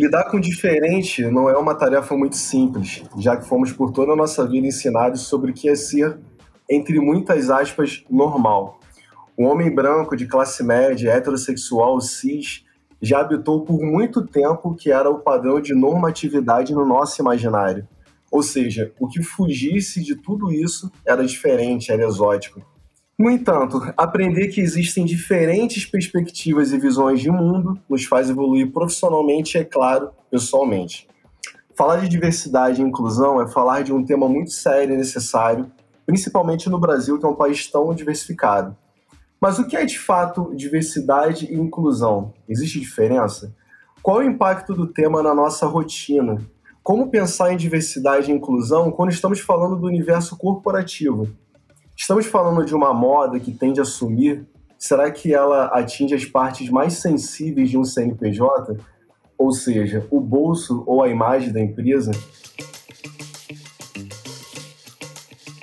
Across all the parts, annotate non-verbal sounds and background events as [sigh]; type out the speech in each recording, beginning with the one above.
Lidar com o diferente não é uma tarefa muito simples, já que fomos por toda a nossa vida ensinados sobre o que é ser, entre muitas aspas, normal. O homem branco de classe média, heterossexual, cis, já habitou por muito tempo que era o padrão de normatividade no nosso imaginário. Ou seja, o que fugisse de tudo isso era diferente, era exótico. No entanto, aprender que existem diferentes perspectivas e visões de mundo nos faz evoluir profissionalmente e, é claro, pessoalmente. Falar de diversidade e inclusão é falar de um tema muito sério e necessário, principalmente no Brasil, que é um país tão diversificado. Mas o que é de fato diversidade e inclusão? Existe diferença? Qual é o impacto do tema na nossa rotina? Como pensar em diversidade e inclusão quando estamos falando do universo corporativo? Estamos falando de uma moda que tende a sumir? Será que ela atinge as partes mais sensíveis de um CNPJ? Ou seja, o bolso ou a imagem da empresa?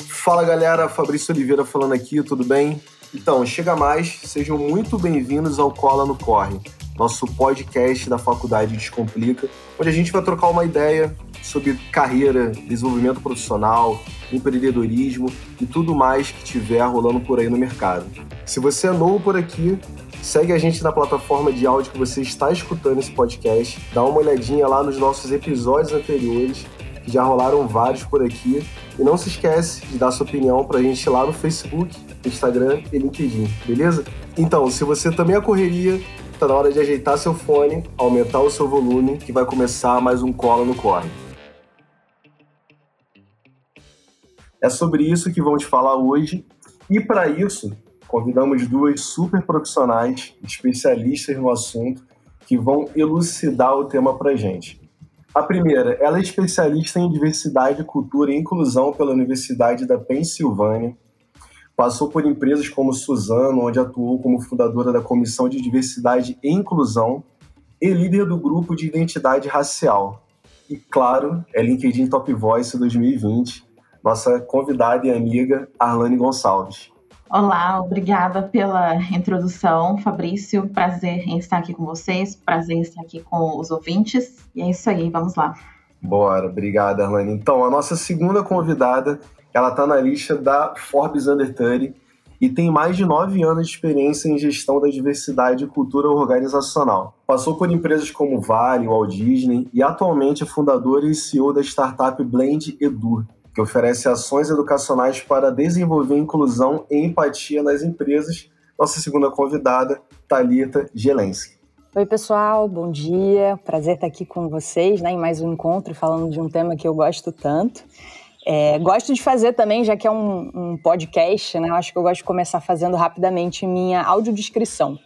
Fala galera, Fabrício Oliveira falando aqui, tudo bem? Então, chega mais, sejam muito bem-vindos ao Cola no Corre, nosso podcast da Faculdade Descomplica, onde a gente vai trocar uma ideia sobre carreira, desenvolvimento profissional, empreendedorismo e tudo mais que tiver rolando por aí no mercado. Se você é novo por aqui, segue a gente na plataforma de áudio que você está escutando esse podcast, dá uma olhadinha lá nos nossos episódios anteriores, que já rolaram vários por aqui, e não se esquece de dar sua opinião para a gente lá no Facebook Instagram e LinkedIn, beleza? Então, se você também é correria, tá na hora de ajeitar seu fone, aumentar o seu volume, que vai começar mais um Cola no Corre. É sobre isso que vamos falar hoje, e para isso, convidamos duas super profissionais, especialistas no assunto, que vão elucidar o tema para gente. A primeira, ela é especialista em diversidade, cultura e inclusão pela Universidade da Pensilvânia Passou por empresas como Suzano, onde atuou como fundadora da Comissão de Diversidade e Inclusão e líder do grupo de identidade racial. E, claro, é LinkedIn Top Voice 2020, nossa convidada e amiga Arlane Gonçalves. Olá, obrigada pela introdução, Fabrício. Prazer em estar aqui com vocês, prazer em estar aqui com os ouvintes. E é isso aí, vamos lá. Bora, obrigada, Arlane. Então, a nossa segunda convidada ela está na lista da Forbes Under 30 e tem mais de nove anos de experiência em gestão da diversidade e cultura organizacional. Passou por empresas como Vale, Walt Disney e atualmente é fundadora e CEO da startup Blend Edu, que oferece ações educacionais para desenvolver inclusão e empatia nas empresas. Nossa segunda convidada, Talita Gelensky. Oi, pessoal, bom dia. Prazer estar aqui com vocês né, em mais um encontro falando de um tema que eu gosto tanto. É, gosto de fazer também, já que é um, um podcast, né? Acho que eu gosto de começar fazendo rapidamente minha audiodescrição.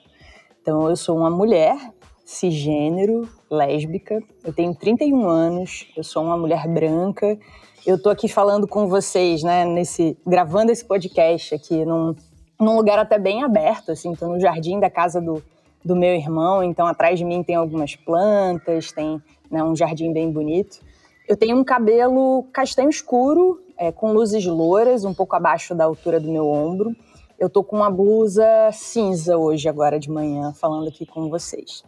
Então, eu sou uma mulher cisgênero, lésbica, eu tenho 31 anos, eu sou uma mulher branca. Eu tô aqui falando com vocês, né, nesse gravando esse podcast aqui num, num lugar até bem aberto, assim, tô no jardim da casa do, do meu irmão, então atrás de mim tem algumas plantas, tem né, um jardim bem bonito. Eu tenho um cabelo castanho escuro, é, com luzes louras, um pouco abaixo da altura do meu ombro. Eu tô com uma blusa cinza hoje, agora de manhã, falando aqui com vocês.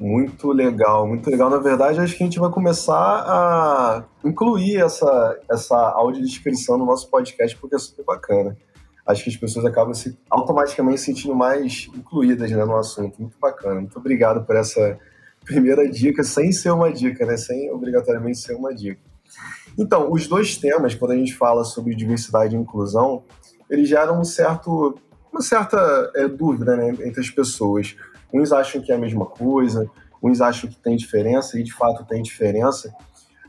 Muito legal, muito legal. Na verdade, acho que a gente vai começar a incluir essa, essa audiodescrição no nosso podcast, porque é super bacana. Acho que as pessoas acabam se automaticamente sentindo mais incluídas né, no assunto. Muito bacana. Muito obrigado por essa primeira dica, sem ser uma dica, né? Sem obrigatoriamente ser uma dica. Então, os dois temas, quando a gente fala sobre diversidade e inclusão, eles geram um certo, uma certa é, dúvida né, entre as pessoas. Uns acham que é a mesma coisa, uns acham que tem diferença, e de fato tem diferença.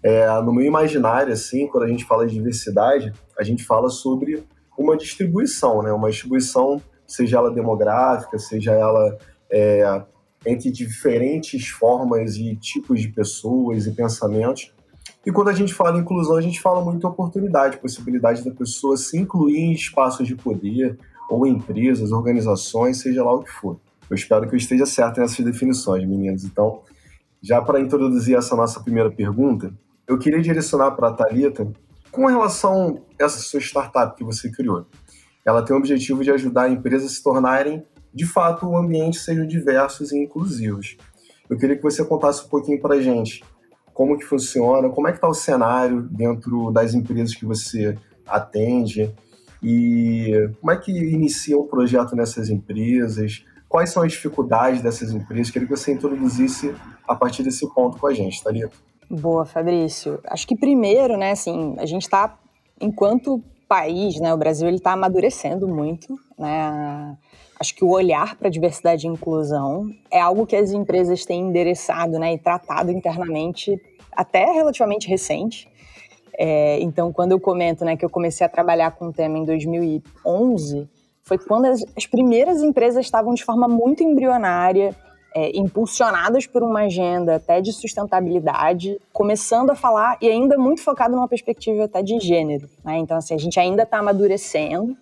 É, no meu imaginário, assim, quando a gente fala de diversidade, a gente fala sobre uma distribuição, né? Uma distribuição, seja ela demográfica, seja ela é, entre diferentes formas e tipos de pessoas e pensamentos. E quando a gente fala em inclusão, a gente fala muito oportunidade, possibilidade da pessoa se incluir em espaços de poder, ou em empresas, organizações, seja lá o que for. Eu espero que eu esteja certo nessas definições, meninos. Então, já para introduzir essa nossa primeira pergunta, eu queria direcionar para a Thalita com relação a essa sua startup que você criou. Ela tem o objetivo de ajudar empresas a se tornarem de fato, o ambiente sejam diversos e inclusivos. eu queria que você contasse um pouquinho para a gente como que funciona, como é que está o cenário dentro das empresas que você atende e como é que inicia um projeto nessas empresas, quais são as dificuldades dessas empresas, queria que você introduzisse a partir desse ponto com a gente, Thalita. Boa, Fabrício. Acho que primeiro, né, assim, a gente está, enquanto país, né, o Brasil ele está amadurecendo muito, né, acho que o olhar para diversidade e inclusão é algo que as empresas têm endereçado, né, e tratado internamente até relativamente recente. É, então, quando eu comento, né, que eu comecei a trabalhar com o tema em 2011, foi quando as, as primeiras empresas estavam de forma muito embrionária é, impulsionadas por uma agenda até de sustentabilidade, começando a falar e ainda muito focado numa perspectiva até de gênero. Né? Então, assim, a gente ainda está amadurecendo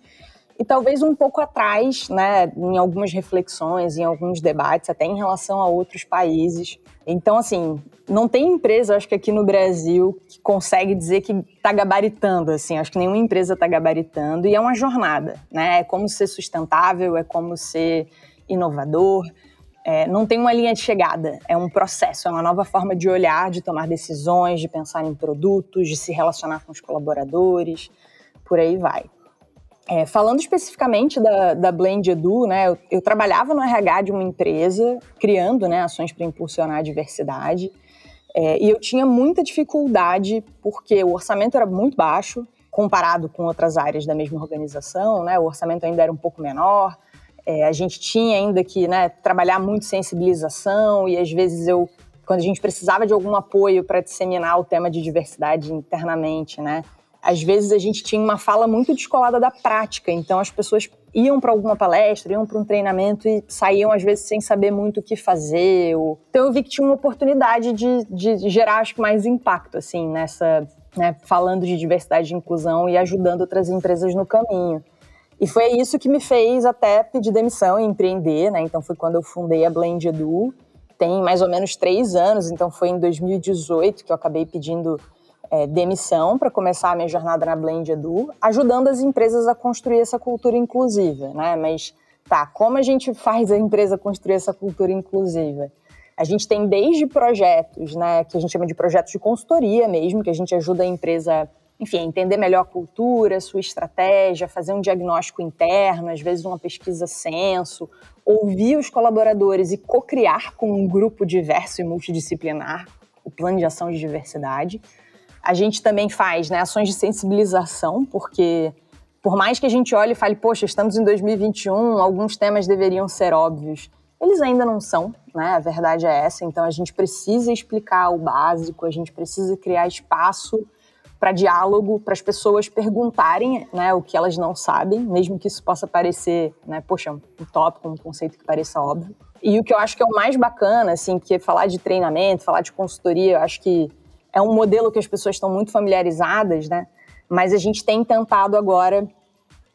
e talvez um pouco atrás, né, em algumas reflexões, em alguns debates, até em relação a outros países. Então, assim, não tem empresa, acho que aqui no Brasil, que consegue dizer que está gabaritando, assim, acho que nenhuma empresa está gabaritando, e é uma jornada, né, é como ser sustentável, é como ser inovador, é, não tem uma linha de chegada, é um processo, é uma nova forma de olhar, de tomar decisões, de pensar em produtos, de se relacionar com os colaboradores, por aí vai. É, falando especificamente da, da Blend Edu, né, eu, eu, trabalhava no RH de uma empresa, criando né, ações para impulsionar a diversidade, é, e eu tinha muita dificuldade porque o orçamento era muito baixo, comparado com outras áreas da mesma organização, né, o orçamento ainda era um pouco menor, é, a gente tinha ainda que né, trabalhar muito sensibilização e às vezes eu, quando a gente precisava de algum apoio para disseminar o tema de diversidade internamente, né, às vezes a gente tinha uma fala muito descolada da prática, então as pessoas iam para alguma palestra, iam para um treinamento e saíam às vezes sem saber muito o que fazer. Ou... Então eu vi que tinha uma oportunidade de, de gerar acho que mais impacto assim nessa, né, falando de diversidade e inclusão e ajudando outras empresas no caminho. E foi isso que me fez até pedir demissão e empreender, né? Então foi quando eu fundei a Blend Edu. Tem mais ou menos três anos, então foi em 2018 que eu acabei pedindo é, demissão para começar a minha jornada na Blend Edu, ajudando as empresas a construir essa cultura inclusiva, né? Mas tá, como a gente faz a empresa construir essa cultura inclusiva? A gente tem desde projetos, né, que a gente chama de projetos de consultoria mesmo, que a gente ajuda a empresa enfim, entender melhor a cultura, sua estratégia, fazer um diagnóstico interno, às vezes uma pesquisa censo, ouvir os colaboradores e co-criar com um grupo diverso e multidisciplinar o plano de ação de diversidade. A gente também faz né, ações de sensibilização, porque por mais que a gente olhe e fale, poxa, estamos em 2021, alguns temas deveriam ser óbvios, eles ainda não são, né? A verdade é essa. Então a gente precisa explicar o básico, a gente precisa criar espaço para diálogo, para as pessoas perguntarem né, o que elas não sabem, mesmo que isso possa parecer, né, poxa, um tópico, um conceito que pareça óbvio. E o que eu acho que é o mais bacana, assim, porque falar de treinamento, falar de consultoria, eu acho que é um modelo que as pessoas estão muito familiarizadas, né? Mas a gente tem tentado agora,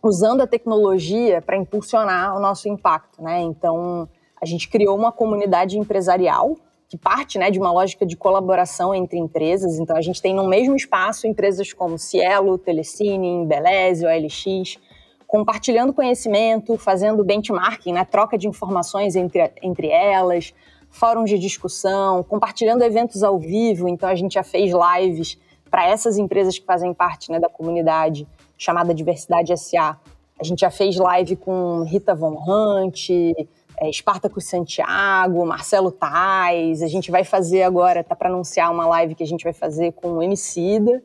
usando a tecnologia para impulsionar o nosso impacto, né? Então, a gente criou uma comunidade empresarial que parte né, de uma lógica de colaboração entre empresas. Então, a gente tem no mesmo espaço empresas como Cielo, Telecine, Beleze, OLX, compartilhando conhecimento, fazendo benchmarking, né, troca de informações entre, entre elas, fóruns de discussão, compartilhando eventos ao vivo. Então, a gente já fez lives para essas empresas que fazem parte né, da comunidade chamada Diversidade SA. A gente já fez live com Rita Von Hunt, é, Espartacus Santiago, Marcelo Tais. A gente vai fazer agora, tá para anunciar uma live que a gente vai fazer com o Emicida.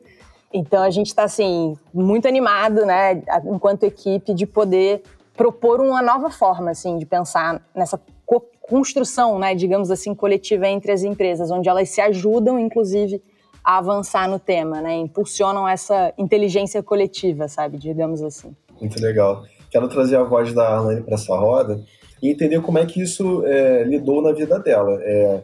Então a gente está assim muito animado, né, enquanto equipe, de poder propor uma nova forma, assim, de pensar nessa construção, né, digamos assim, coletiva entre as empresas, onde elas se ajudam, inclusive, a avançar no tema, né, impulsionam essa inteligência coletiva, sabe, digamos assim. Muito legal. Quero trazer a voz da Arlene para essa roda e entender como é que isso é, lidou na vida dela. É,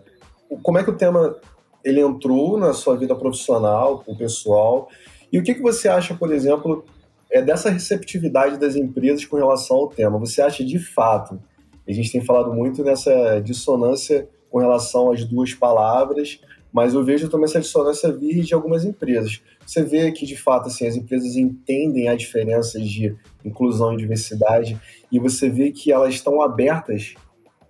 como é que o tema ele entrou na sua vida profissional, o pessoal, e o que, que você acha, por exemplo, é dessa receptividade das empresas com relação ao tema? Você acha de fato, a gente tem falado muito nessa dissonância com relação às duas palavras, mas eu vejo também essa dissonância vir de algumas empresas. Você vê que, de fato, assim, as empresas entendem a diferença de inclusão e diversidade e você vê que elas estão abertas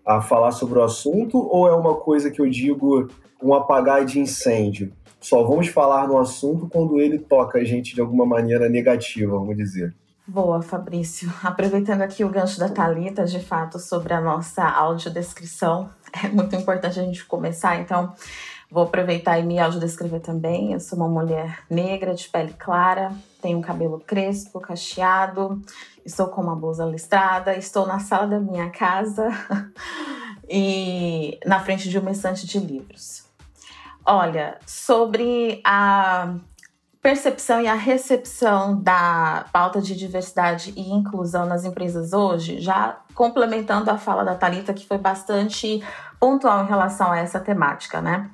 a falar sobre o assunto ou é uma coisa que eu digo um apagar de incêndio? Só vamos falar no assunto quando ele toca a gente de alguma maneira negativa, vamos dizer. Boa, Fabrício. [laughs] Aproveitando aqui o gancho da Talita, de fato, sobre a nossa audiodescrição, [laughs] é muito importante a gente começar, então vou aproveitar e me audiodescrever também. Eu sou uma mulher negra, de pele clara, tenho cabelo crespo, cacheado, estou com uma blusa listrada, estou na sala da minha casa [laughs] e na frente de uma estante de livros. Olha, sobre a percepção e a recepção da pauta de diversidade e inclusão nas empresas hoje, já complementando a fala da Talita que foi bastante pontual em relação a essa temática, né?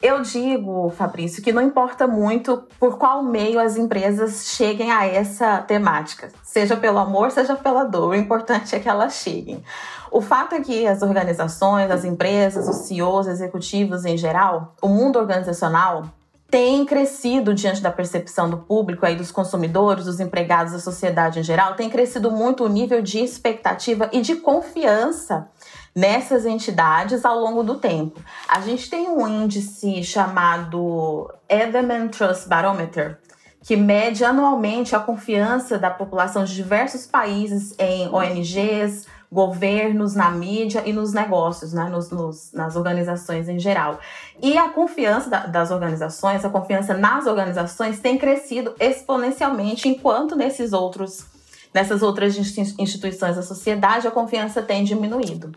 Eu digo, Fabrício, que não importa muito por qual meio as empresas cheguem a essa temática, seja pelo amor, seja pela dor, o importante é que elas cheguem. O fato é que as organizações, as empresas, os CEOs, executivos em geral, o mundo organizacional tem crescido diante da percepção do público aí dos consumidores, dos empregados, da sociedade em geral, tem crescido muito o nível de expectativa e de confiança nessas entidades ao longo do tempo. A gente tem um índice chamado Edelman Trust Barometer, que mede anualmente a confiança da população de diversos países em ONGs, governos, na mídia e nos negócios, né? nos, nos nas organizações em geral. E a confiança da, das organizações, a confiança nas organizações tem crescido exponencialmente, enquanto nesses outros Nessas outras instituições da sociedade, a confiança tem diminuído.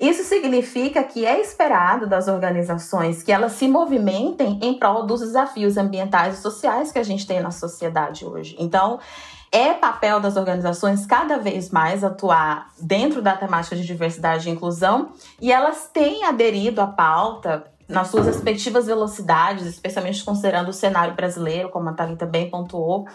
Isso significa que é esperado das organizações que elas se movimentem em prol dos desafios ambientais e sociais que a gente tem na sociedade hoje. Então, é papel das organizações cada vez mais atuar dentro da temática de diversidade e inclusão, e elas têm aderido à pauta nas suas respectivas velocidades, especialmente considerando o cenário brasileiro, como a Thalita bem pontuou,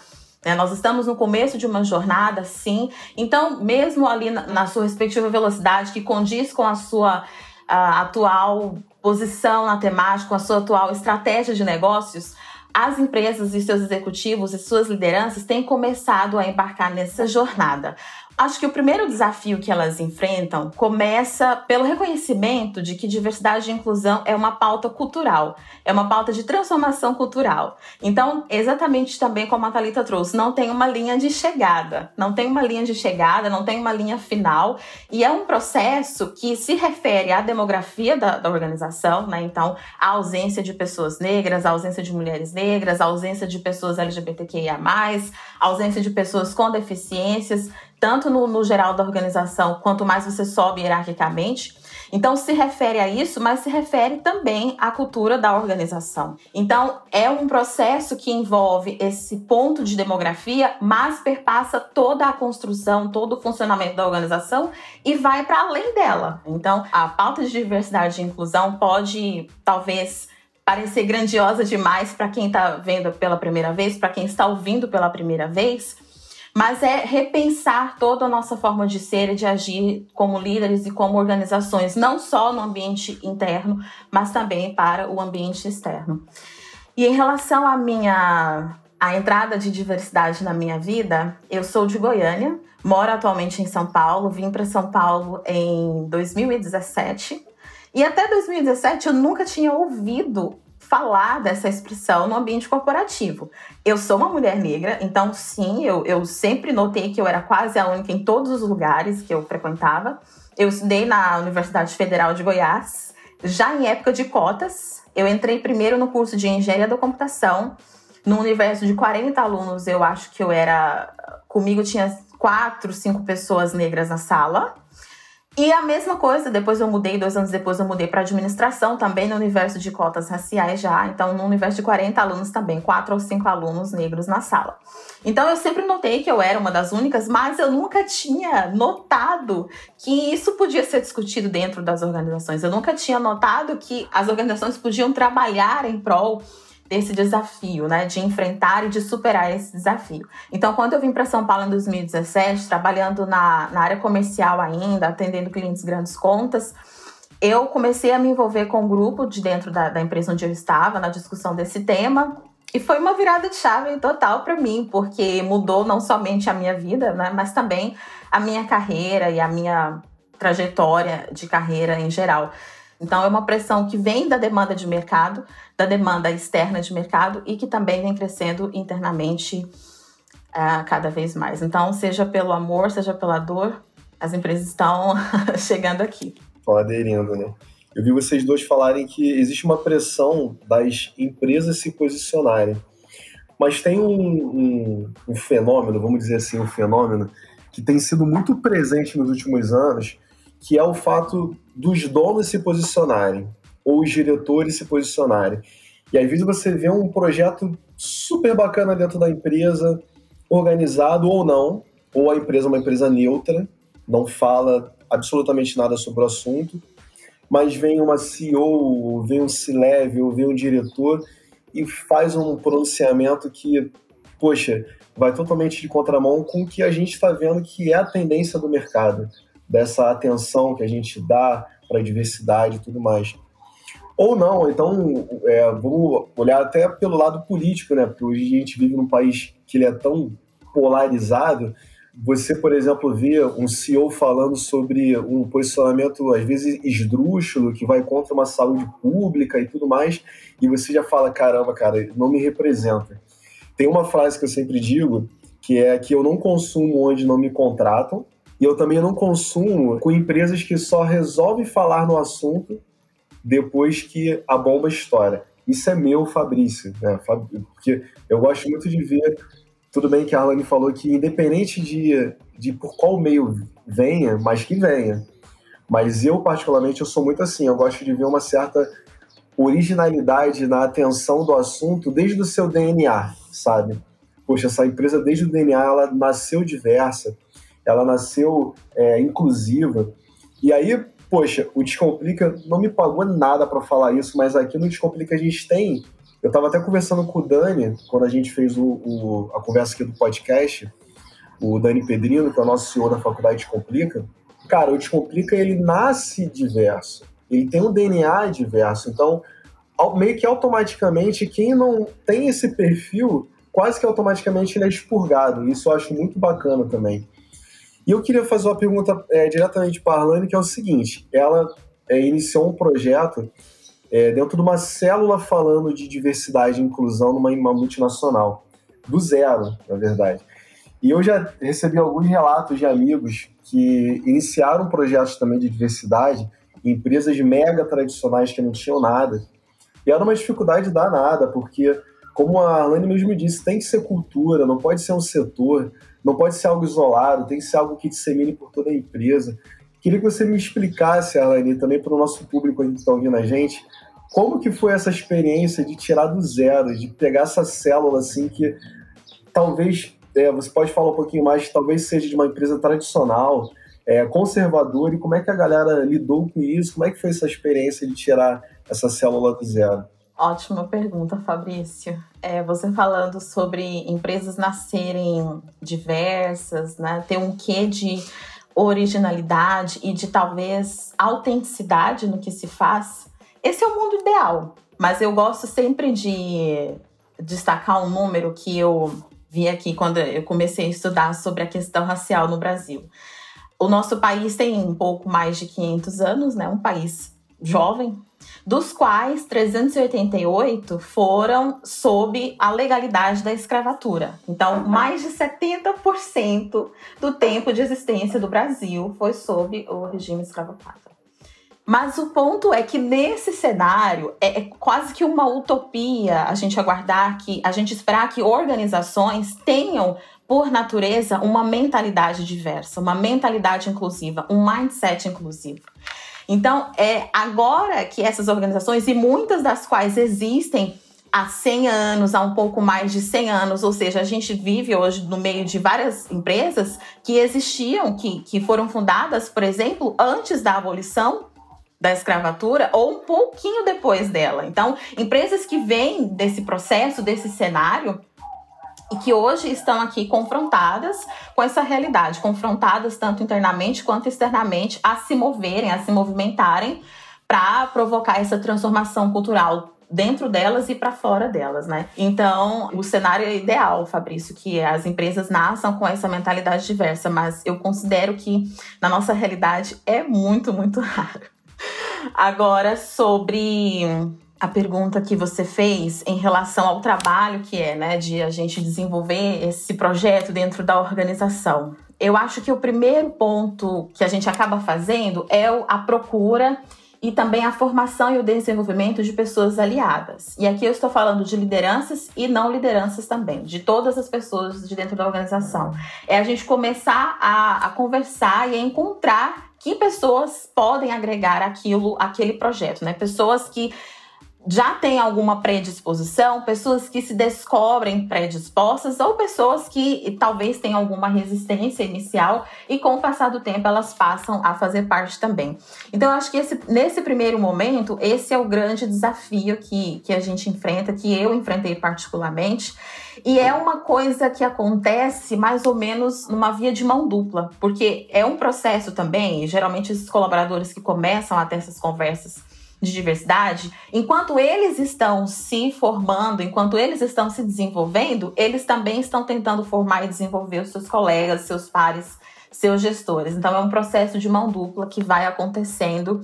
né? Nós estamos no começo de uma jornada, sim. Então, mesmo ali na, na sua respectiva velocidade, que condiz com a sua atual posição na temática, com a sua atual estratégia de negócios, as empresas e seus executivos e suas lideranças têm começado a embarcar nessa jornada. Acho que o primeiro desafio que elas enfrentam começa pelo reconhecimento de que diversidade e inclusão é uma pauta cultural, é uma pauta de transformação cultural. Então, exatamente também como a Thalita trouxe, não tem uma linha de chegada, não tem uma linha de chegada, não tem uma linha final, e é um processo que se refere à demografia da, da organização, né? Então, a ausência de pessoas negras, a ausência de mulheres negras, a ausência de pessoas LGBTQIA, a ausência de pessoas com deficiências tanto no, no geral da organização, quanto mais você sobe hierarquicamente. Então, se refere a isso, mas se refere também à cultura da organização. Então, é um processo que envolve esse ponto de demografia, mas perpassa toda a construção, todo o funcionamento da organização e vai para além dela. Então, a pauta de diversidade e inclusão pode, talvez, parecer grandiosa demais para quem está vendo pela primeira vez, para quem está ouvindo pela primeira vez mas é repensar toda a nossa forma de ser e de agir como líderes e como organizações, não só no ambiente interno, mas também para o ambiente externo. E em relação à minha a entrada de diversidade na minha vida, eu sou de Goiânia, moro atualmente em São Paulo, vim para São Paulo em 2017. E até 2017 eu nunca tinha ouvido falar dessa expressão no ambiente corporativo. Eu sou uma mulher negra, então sim, eu, eu sempre notei que eu era quase a única em todos os lugares que eu frequentava. Eu estudei na Universidade Federal de Goiás, já em época de cotas. Eu entrei primeiro no curso de Engenharia da Computação. No universo de 40 alunos, eu acho que eu era. Comigo tinha quatro, cinco pessoas negras na sala. E a mesma coisa, depois eu mudei, dois anos depois eu mudei para administração, também no universo de cotas raciais já. Então, no universo de 40 alunos também, quatro ou cinco alunos negros na sala. Então, eu sempre notei que eu era uma das únicas, mas eu nunca tinha notado que isso podia ser discutido dentro das organizações. Eu nunca tinha notado que as organizações podiam trabalhar em prol desse desafio, né, de enfrentar e de superar esse desafio. Então, quando eu vim para São Paulo em 2017, trabalhando na, na área comercial ainda, atendendo clientes grandes contas, eu comecei a me envolver com um grupo de dentro da, da empresa onde eu estava, na discussão desse tema, e foi uma virada de chave total para mim, porque mudou não somente a minha vida, né, mas também a minha carreira e a minha trajetória de carreira em geral. Então, é uma pressão que vem da demanda de mercado, da demanda externa de mercado e que também vem crescendo internamente uh, cada vez mais. Então, seja pelo amor, seja pela dor, as empresas estão [laughs] chegando aqui. Estão aderindo, né? Eu vi vocês dois falarem que existe uma pressão das empresas se posicionarem. Mas tem um, um, um fenômeno, vamos dizer assim, um fenômeno que tem sido muito presente nos últimos anos, que é o fato dos donos se posicionarem, ou os diretores se posicionarem. E às vezes você vê um projeto super bacana dentro da empresa, organizado ou não, ou a empresa é uma empresa neutra, não fala absolutamente nada sobre o assunto, mas vem uma CEO, vem um C-level, vem um diretor e faz um pronunciamento que, poxa, vai totalmente de contramão com o que a gente está vendo que é a tendência do mercado, dessa atenção que a gente dá para a diversidade e tudo mais. Ou não, então é, vamos olhar até pelo lado político, né? Porque hoje a gente vive num país que ele é tão polarizado. Você, por exemplo, vê um CEO falando sobre um posicionamento, às vezes, esdrúxulo, que vai contra uma saúde pública e tudo mais, e você já fala: caramba, cara, não me representa. Tem uma frase que eu sempre digo, que é que eu não consumo onde não me contratam, e eu também não consumo com empresas que só resolvem falar no assunto depois que a bomba estoura. Isso é meu, Fabrício, né? Porque eu gosto muito de ver. Tudo bem que a Arlane falou que, independente de, de por qual meio venha, mas que venha. Mas eu, particularmente, eu sou muito assim. Eu gosto de ver uma certa originalidade na atenção do assunto desde o seu DNA, sabe? Poxa, essa empresa, desde o DNA, ela nasceu diversa ela nasceu é, inclusiva. E aí, poxa, o Descomplica não me pagou nada para falar isso, mas aqui no Descomplica a gente tem. Eu estava até conversando com o Dani, quando a gente fez o, o, a conversa aqui do podcast, o Dani Pedrino, que é o nosso senhor da Faculdade Descomplica. Cara, o Descomplica ele nasce diverso, ele tem um DNA diverso, então meio que automaticamente quem não tem esse perfil, quase que automaticamente ele é expurgado. Isso eu acho muito bacana também. E eu queria fazer uma pergunta é, diretamente para a Arlane, que é o seguinte: ela é, iniciou um projeto é, dentro de uma célula falando de diversidade e inclusão numa, multinacional, do zero, na verdade. E eu já recebi alguns relatos de amigos que iniciaram projetos também de diversidade em empresas mega tradicionais que não tinham nada. E era uma dificuldade danada, porque, como a Arlane mesmo disse, tem que ser cultura, não pode ser um setor. Não pode ser algo isolado, tem que ser algo que dissemine por toda a empresa. Queria que você me explicasse, Alani, também para o nosso público que está ouvindo a gente, como que foi essa experiência de tirar do zero, de pegar essa célula assim que talvez é, você pode falar um pouquinho mais, talvez seja de uma empresa tradicional, é, conservadora, e como é que a galera lidou com isso? Como é que foi essa experiência de tirar essa célula do zero? Ótima pergunta, Fabrício. É, você falando sobre empresas nascerem diversas, né, ter um quê de originalidade e de talvez autenticidade no que se faz, esse é o mundo ideal. Mas eu gosto sempre de destacar um número que eu vi aqui quando eu comecei a estudar sobre a questão racial no Brasil. O nosso país tem um pouco mais de 500 anos, né? Um país jovem, dos quais 388 foram sob a legalidade da escravatura. Então, mais de 70% do tempo de existência do Brasil foi sob o regime escravocrata. Mas o ponto é que nesse cenário é, é quase que uma utopia a gente aguardar que a gente esperar que organizações tenham por natureza uma mentalidade diversa, uma mentalidade inclusiva, um mindset inclusivo. Então, é agora que essas organizações, e muitas das quais existem há 100 anos, há um pouco mais de 100 anos, ou seja, a gente vive hoje no meio de várias empresas que existiam, que, que foram fundadas, por exemplo, antes da abolição da escravatura ou um pouquinho depois dela. Então, empresas que vêm desse processo, desse cenário, e que hoje estão aqui confrontadas com essa realidade, confrontadas tanto internamente quanto externamente a se moverem, a se movimentarem para provocar essa transformação cultural dentro delas e para fora delas, né? Então, o cenário é ideal, Fabrício, que as empresas nasçam com essa mentalidade diversa, mas eu considero que na nossa realidade é muito, muito raro. Agora, sobre a pergunta que você fez em relação ao trabalho que é, né, de a gente desenvolver esse projeto dentro da organização. Eu acho que o primeiro ponto que a gente acaba fazendo é a procura e também a formação e o desenvolvimento de pessoas aliadas. E aqui eu estou falando de lideranças e não lideranças também, de todas as pessoas de dentro da organização. É a gente começar a, a conversar e a encontrar que pessoas podem agregar aquilo, aquele projeto, né? Pessoas que já têm alguma predisposição, pessoas que se descobrem predispostas ou pessoas que talvez tenham alguma resistência inicial e com o passar do tempo elas passam a fazer parte também. Então eu acho que esse, nesse primeiro momento, esse é o grande desafio que, que a gente enfrenta, que eu enfrentei particularmente. E é uma coisa que acontece mais ou menos numa via de mão dupla, porque é um processo também, geralmente esses colaboradores que começam a ter essas conversas de diversidade, enquanto eles estão se formando, enquanto eles estão se desenvolvendo, eles também estão tentando formar e desenvolver os seus colegas, seus pares, seus gestores. Então é um processo de mão dupla que vai acontecendo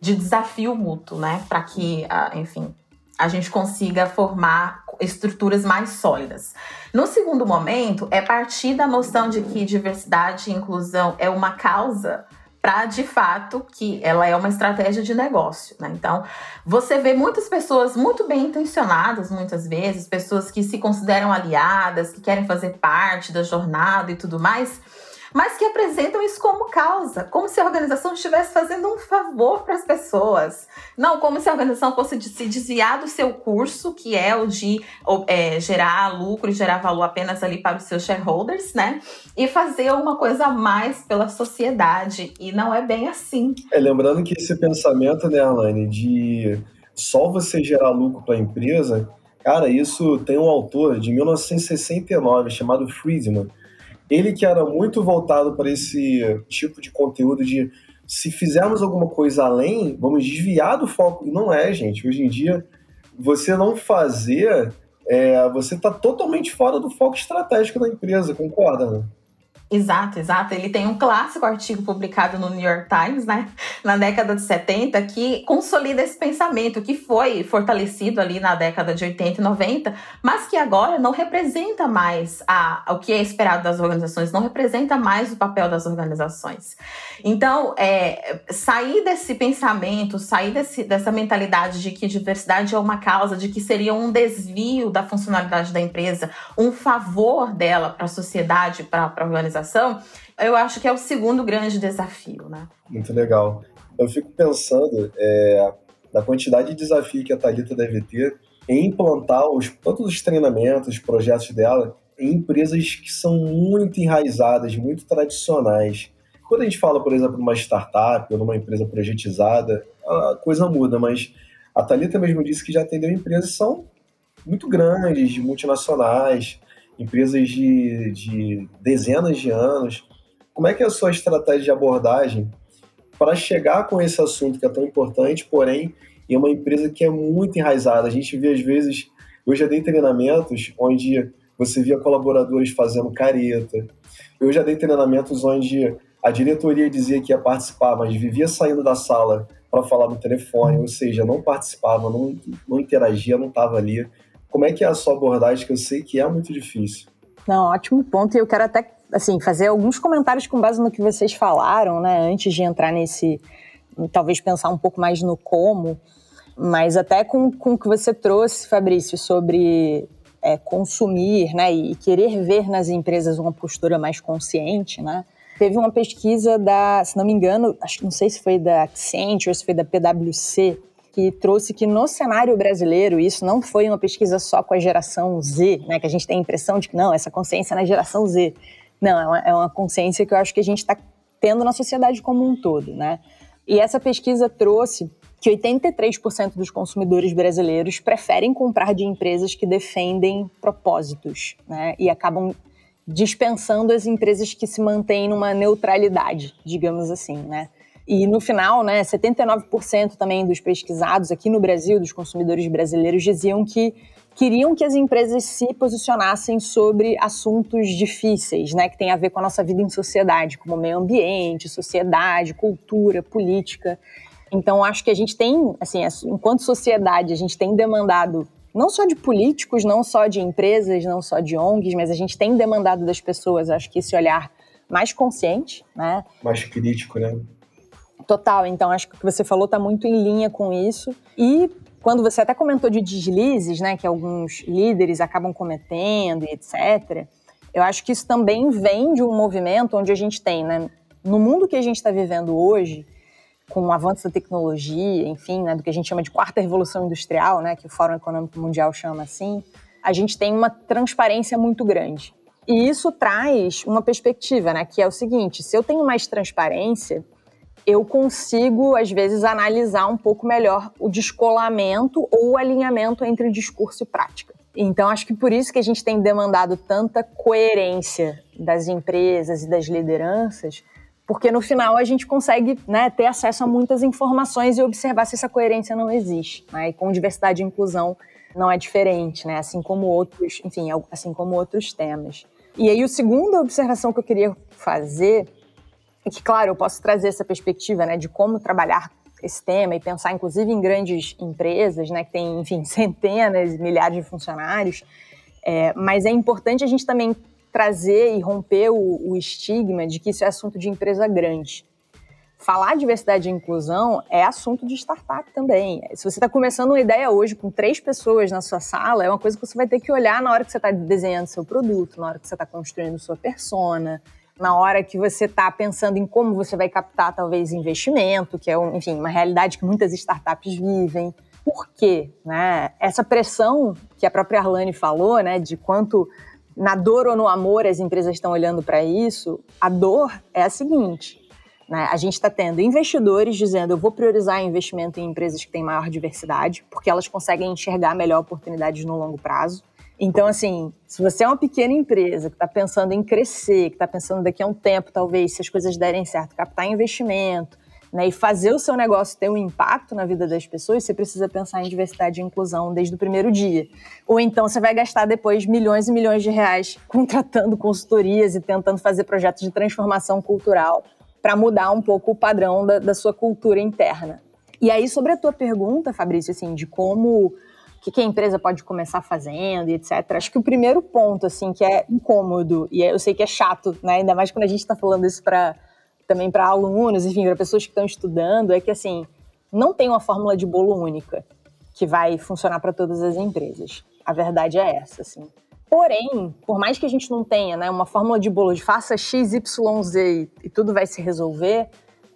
de desafio mútuo, né? Para que, ah, enfim, a gente consiga formar estruturas mais sólidas. No segundo momento, é partir da noção de que diversidade e inclusão é uma causa para de fato que ela é uma estratégia de negócio. Né? Então, você vê muitas pessoas muito bem intencionadas, muitas vezes, pessoas que se consideram aliadas, que querem fazer parte da jornada e tudo mais mas que apresentam isso como causa, como se a organização estivesse fazendo um favor para as pessoas. Não como se a organização fosse se desviar do seu curso, que é o de é, gerar lucro e gerar valor apenas ali para os seus shareholders, né? E fazer uma coisa a mais pela sociedade. E não é bem assim. É, lembrando que esse pensamento, né, Alane, de só você gerar lucro para a empresa, cara, isso tem um autor de 1969 chamado Friedman ele que era muito voltado para esse tipo de conteúdo de se fizermos alguma coisa além, vamos desviar do foco. E não é, gente. Hoje em dia, você não fazer, é, você está totalmente fora do foco estratégico da empresa, concorda? Né? Exato, exato. Ele tem um clássico artigo publicado no New York Times, né, na década de 70, que consolida esse pensamento que foi fortalecido ali na década de 80 e 90, mas que agora não representa mais a, o que é esperado das organizações, não representa mais o papel das organizações. Então, é, sair desse pensamento, sair desse, dessa mentalidade de que diversidade é uma causa, de que seria um desvio da funcionalidade da empresa, um favor dela para a sociedade, para a organização organização, eu acho que é o segundo grande desafio, né? Muito legal. Eu fico pensando é, na quantidade de desafio que a Thalita deve ter em implantar os, todos os treinamentos, os projetos dela em empresas que são muito enraizadas, muito tradicionais. Quando a gente fala, por exemplo, numa startup ou numa empresa projetizada, a coisa muda, mas a Thalita mesmo disse que já atendeu empresas que são muito grandes, multinacionais, empresas de, de dezenas de anos. Como é que é a sua estratégia de abordagem para chegar com esse assunto que é tão importante, porém, em uma empresa que é muito enraizada? A gente vê, às vezes, eu já dei treinamentos onde você via colaboradores fazendo careta. Eu já dei treinamentos onde a diretoria dizia que ia participar, mas vivia saindo da sala para falar no telefone, ou seja, não participava, não, não interagia, não estava ali. Como é que é a sua abordagem, que eu sei que é muito difícil? Não, ótimo ponto. E eu quero até assim, fazer alguns comentários com base no que vocês falaram, né? Antes de entrar nesse. Talvez pensar um pouco mais no como, mas até com, com o que você trouxe, Fabrício, sobre é, consumir, né? E querer ver nas empresas uma postura mais consciente, né? Teve uma pesquisa da, se não me engano, acho não sei se foi da Accenture, se foi da PwC, que trouxe que no cenário brasileiro, isso não foi uma pesquisa só com a geração Z, né, que a gente tem a impressão de que não, essa consciência é na geração Z. Não, é uma, é uma consciência que eu acho que a gente está tendo na sociedade como um todo, né? E essa pesquisa trouxe que 83% dos consumidores brasileiros preferem comprar de empresas que defendem propósitos, né? E acabam dispensando as empresas que se mantêm numa neutralidade, digamos assim, né? E no final, né, 79% também dos pesquisados aqui no Brasil, dos consumidores brasileiros, diziam que queriam que as empresas se posicionassem sobre assuntos difíceis, né, que tem a ver com a nossa vida em sociedade, como meio ambiente, sociedade, cultura, política. Então, acho que a gente tem, assim, enquanto sociedade, a gente tem demandado não só de políticos, não só de empresas, não só de ONGs, mas a gente tem demandado das pessoas, acho que esse olhar mais consciente, né? Mais crítico, né? Total, então acho que o que você falou está muito em linha com isso. E quando você até comentou de deslizes, né, que alguns líderes acabam cometendo e etc., eu acho que isso também vem de um movimento onde a gente tem, né, no mundo que a gente está vivendo hoje, com o avanço da tecnologia, enfim, né, do que a gente chama de quarta revolução industrial, né, que o Fórum Econômico Mundial chama assim, a gente tem uma transparência muito grande. E isso traz uma perspectiva, né, que é o seguinte: se eu tenho mais transparência, eu consigo, às vezes, analisar um pouco melhor o descolamento ou o alinhamento entre discurso e prática. Então, acho que por isso que a gente tem demandado tanta coerência das empresas e das lideranças, porque no final a gente consegue né, ter acesso a muitas informações e observar se essa coerência não existe. Né? E com diversidade e inclusão não é diferente, né? assim como outros, enfim, assim como outros temas. E aí, a segunda observação que eu queria fazer que, claro, eu posso trazer essa perspectiva né, de como trabalhar esse tema e pensar, inclusive, em grandes empresas, né, que têm, enfim, [laughs] centenas, milhares de funcionários. É, mas é importante a gente também trazer e romper o, o estigma de que isso é assunto de empresa grande. Falar diversidade e inclusão é assunto de startup também. Se você está começando uma ideia hoje com três pessoas na sua sala, é uma coisa que você vai ter que olhar na hora que você está desenhando seu produto, na hora que você está construindo sua persona, na hora que você está pensando em como você vai captar talvez investimento, que é, enfim, uma realidade que muitas startups vivem. Por quê? Né? Essa pressão que a própria Arlane falou, né, de quanto na dor ou no amor as empresas estão olhando para isso, a dor é a seguinte: né? a gente está tendo investidores dizendo eu vou priorizar investimento em empresas que têm maior diversidade, porque elas conseguem enxergar melhor oportunidades no longo prazo. Então, assim, se você é uma pequena empresa que está pensando em crescer, que está pensando daqui a um tempo, talvez, se as coisas derem certo, captar investimento, né, e fazer o seu negócio ter um impacto na vida das pessoas, você precisa pensar em diversidade e inclusão desde o primeiro dia. Ou então você vai gastar depois milhões e milhões de reais contratando consultorias e tentando fazer projetos de transformação cultural para mudar um pouco o padrão da, da sua cultura interna. E aí, sobre a tua pergunta, Fabrício, assim, de como que, que a empresa pode começar fazendo etc. Acho que o primeiro ponto, assim, que é incômodo, e eu sei que é chato, né? Ainda mais quando a gente está falando isso para também para alunos, enfim, para pessoas que estão estudando, é que assim, não tem uma fórmula de bolo única que vai funcionar para todas as empresas. A verdade é essa, assim. Porém, por mais que a gente não tenha né, uma fórmula de bolo de faça X, Y, Z e tudo vai se resolver,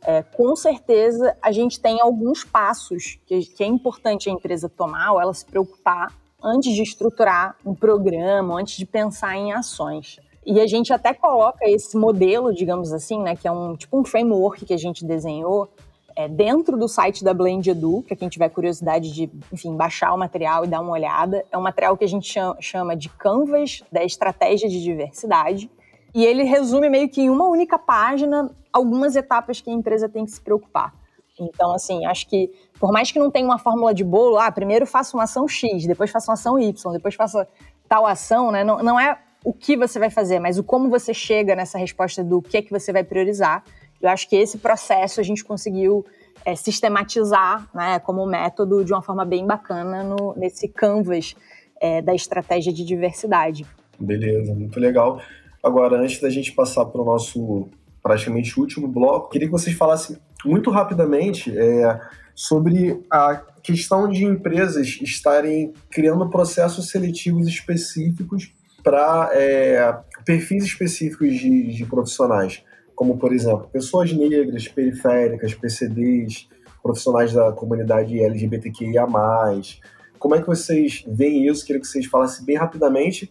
é, com certeza a gente tem alguns passos que, que é importante a empresa tomar ou ela se preocupar antes de estruturar um programa, antes de pensar em ações. E a gente até coloca esse modelo, digamos assim, né, que é um tipo um framework que a gente desenhou é, dentro do site da Blend Edu, para quem tiver curiosidade de, enfim, baixar o material e dar uma olhada. É um material que a gente chama de Canvas da Estratégia de Diversidade. E ele resume meio que em uma única página algumas etapas que a empresa tem que se preocupar. Então, assim, acho que por mais que não tenha uma fórmula de bolo, ah, primeiro faça uma ação X, depois faça uma ação Y, depois faça tal ação, né? Não, não é o que você vai fazer, mas o como você chega nessa resposta do que é que você vai priorizar. Eu acho que esse processo a gente conseguiu é, sistematizar né, como método de uma forma bem bacana no, nesse canvas é, da estratégia de diversidade. Beleza, muito legal. Agora, antes da gente passar para o nosso praticamente último bloco, queria que vocês falassem muito rapidamente é, sobre a questão de empresas estarem criando processos seletivos específicos para é, perfis específicos de, de, profissionais, como, por exemplo, pessoas negras, periféricas, PCDs, profissionais da comunidade LGBTQIA+. Como é que vocês veem isso? Queria que vocês falassem bem rapidamente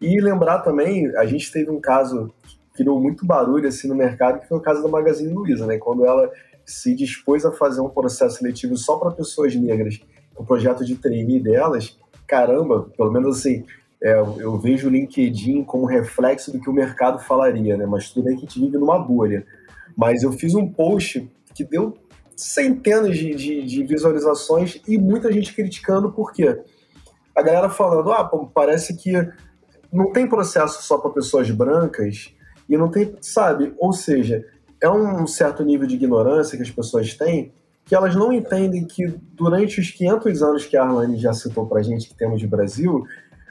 e lembrar também, a gente teve um caso que criou muito barulho assim no mercado, que foi o caso da Magazine Luiza, né? Quando ela se dispôs a fazer um processo seletivo só para pessoas negras, o projeto de trainee delas, caramba, pelo menos assim, é, eu vejo o LinkedIn como reflexo do que o mercado falaria, né? Mas tudo bem que a gente vive numa bolha. Mas eu fiz um post que deu centenas de, de, de visualizações e muita gente criticando, por quê? A galera falando, ah, parece que não tem processo só para pessoas brancas e não tem, sabe? Ou seja, é um certo nível de ignorância que as pessoas têm que elas não entendem que durante os 500 anos que a Arlane já citou para gente que temos de Brasil,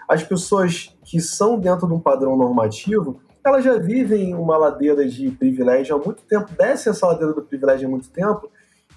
as pessoas que são dentro de um padrão normativo, elas já vivem uma ladeira de privilégio há muito tempo, descem essa ladeira do privilégio há muito tempo,